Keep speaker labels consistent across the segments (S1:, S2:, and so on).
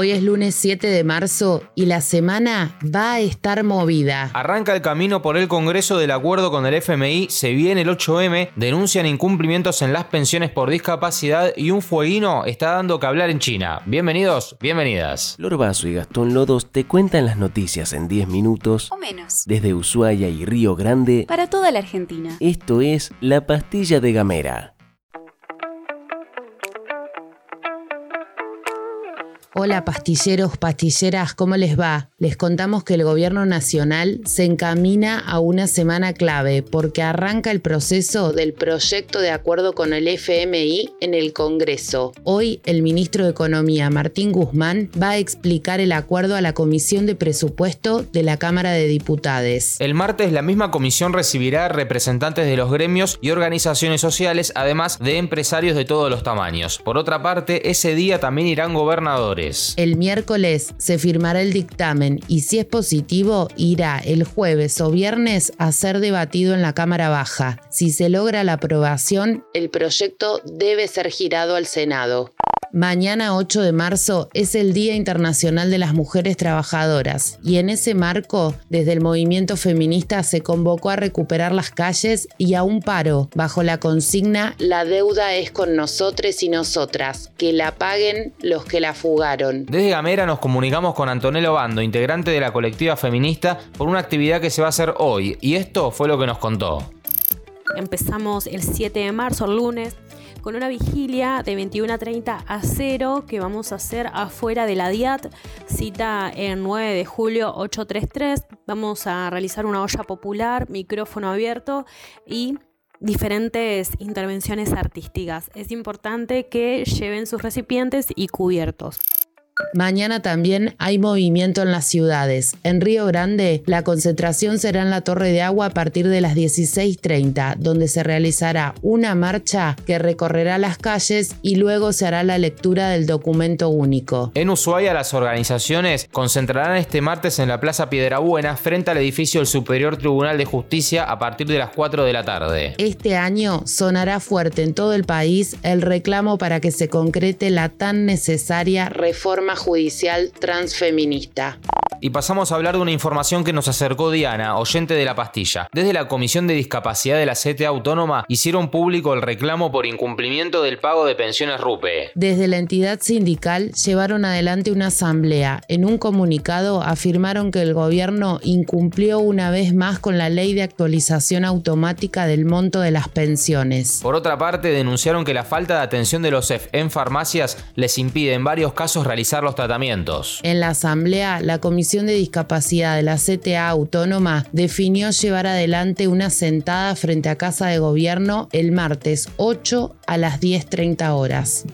S1: Hoy es lunes 7 de marzo y la semana va a estar movida.
S2: Arranca el camino por el Congreso del acuerdo con el FMI, se viene el 8M, denuncian incumplimientos en las pensiones por discapacidad y un fueguino está dando que hablar en China. Bienvenidos, bienvenidas.
S3: Lorbazo y Gastón Lodos te cuentan las noticias en 10 minutos
S4: o menos.
S3: desde Ushuaia y Río Grande.
S4: Para toda la Argentina.
S3: Esto es La Pastilla de Gamera.
S1: Hola pastilleros, pastilleras, ¿cómo les va? Les contamos que el gobierno nacional se encamina a una semana clave porque arranca el proceso del proyecto de acuerdo con el FMI en el Congreso. Hoy el ministro de Economía, Martín Guzmán, va a explicar el acuerdo a la Comisión de Presupuesto de la Cámara de Diputados.
S2: El martes la misma comisión recibirá representantes de los gremios y organizaciones sociales, además de empresarios de todos los tamaños. Por otra parte, ese día también irán gobernadores.
S1: El miércoles se firmará el dictamen y si es positivo irá el jueves o viernes a ser debatido en la Cámara Baja. Si se logra la aprobación, el proyecto debe ser girado al Senado. Mañana 8 de marzo es el Día Internacional de las Mujeres Trabajadoras. Y en ese marco, desde el movimiento feminista se convocó a recuperar las calles y a un paro. Bajo la consigna La deuda es con nosotros y nosotras, que la paguen los que la fugaron.
S2: Desde Gamera nos comunicamos con Antonella Bando, integrante de la colectiva feminista, por una actividad que se va a hacer hoy. Y esto fue lo que nos contó.
S5: Empezamos el 7 de marzo, el lunes, con una vigilia de 21 a 30 a 0 que vamos a hacer afuera de la DIAT, cita el 9 de julio 833. Vamos a realizar una olla popular, micrófono abierto y diferentes intervenciones artísticas. Es importante que lleven sus recipientes y cubiertos.
S1: Mañana también hay movimiento en las ciudades. En Río Grande, la concentración será en la Torre de Agua a partir de las 16.30, donde se realizará una marcha que recorrerá las calles y luego se hará la lectura del documento único.
S2: En Ushuaia, las organizaciones concentrarán este martes en la Plaza Piedrabuena frente al edificio del Superior Tribunal de Justicia a partir de las 4 de la tarde.
S1: Este año sonará fuerte en todo el país el reclamo para que se concrete la tan necesaria reforma judicial transfeminista.
S2: Y pasamos a hablar de una información que nos acercó Diana, oyente de la pastilla. Desde la Comisión de Discapacidad de la CTA Autónoma hicieron público el reclamo por incumplimiento del pago de pensiones RUPE.
S1: Desde la entidad sindical llevaron adelante una asamblea. En un comunicado afirmaron que el gobierno incumplió una vez más con la ley de actualización automática del monto de las pensiones.
S2: Por otra parte, denunciaron que la falta de atención de los EF en farmacias les impide en varios casos realizar los tratamientos.
S1: En la asamblea, la Comisión de Discapacidad de la CTA Autónoma definió llevar adelante una sentada frente a Casa de Gobierno el martes 8 a las 10.30 horas.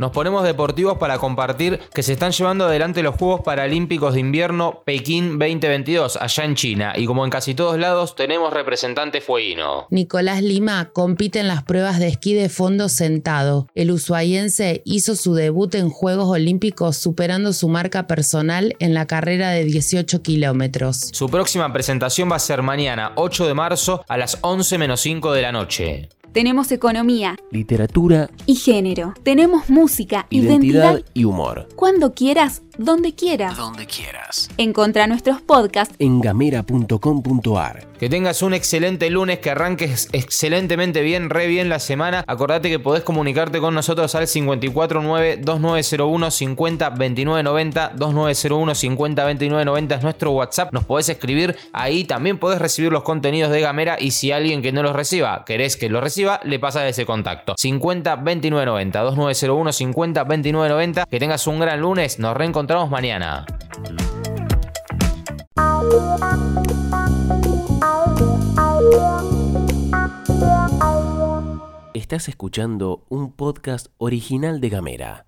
S2: Nos ponemos deportivos para compartir que se están llevando adelante los Juegos Paralímpicos de Invierno Pekín 2022 allá en China y como en casi todos lados tenemos representante fueguino.
S1: Nicolás Lima compite en las pruebas de esquí de fondo sentado. El ushuaiense hizo su debut en Juegos Olímpicos superando su marca personal en la carrera de 18 kilómetros.
S2: Su próxima presentación va a ser mañana 8 de marzo a las 11 menos 5 de la noche.
S4: Tenemos economía,
S3: Literatura,
S4: y género. Tenemos música,
S3: identidad,
S4: identidad.
S3: y humor.
S4: Cuando quieras, donde quieras.
S3: Donde quieras.
S4: Encontra nuestros podcasts
S3: En gamera.com.ar.
S2: Que tengas un excelente lunes, que arranques excelentemente bien, re bien la semana. Acordate que podés comunicarte con nosotros al 549-2901-502990. 2901-502990 es nuestro WhatsApp. Nos podés escribir ahí. También podés recibir los contenidos de Gamera. Y si alguien que no los reciba, querés que lo reciba, le pasas ese contacto. 502990. 2901-502990. Que tengas un gran lunes. Nos reencontramos mañana.
S3: Estás escuchando un podcast original de Gamera.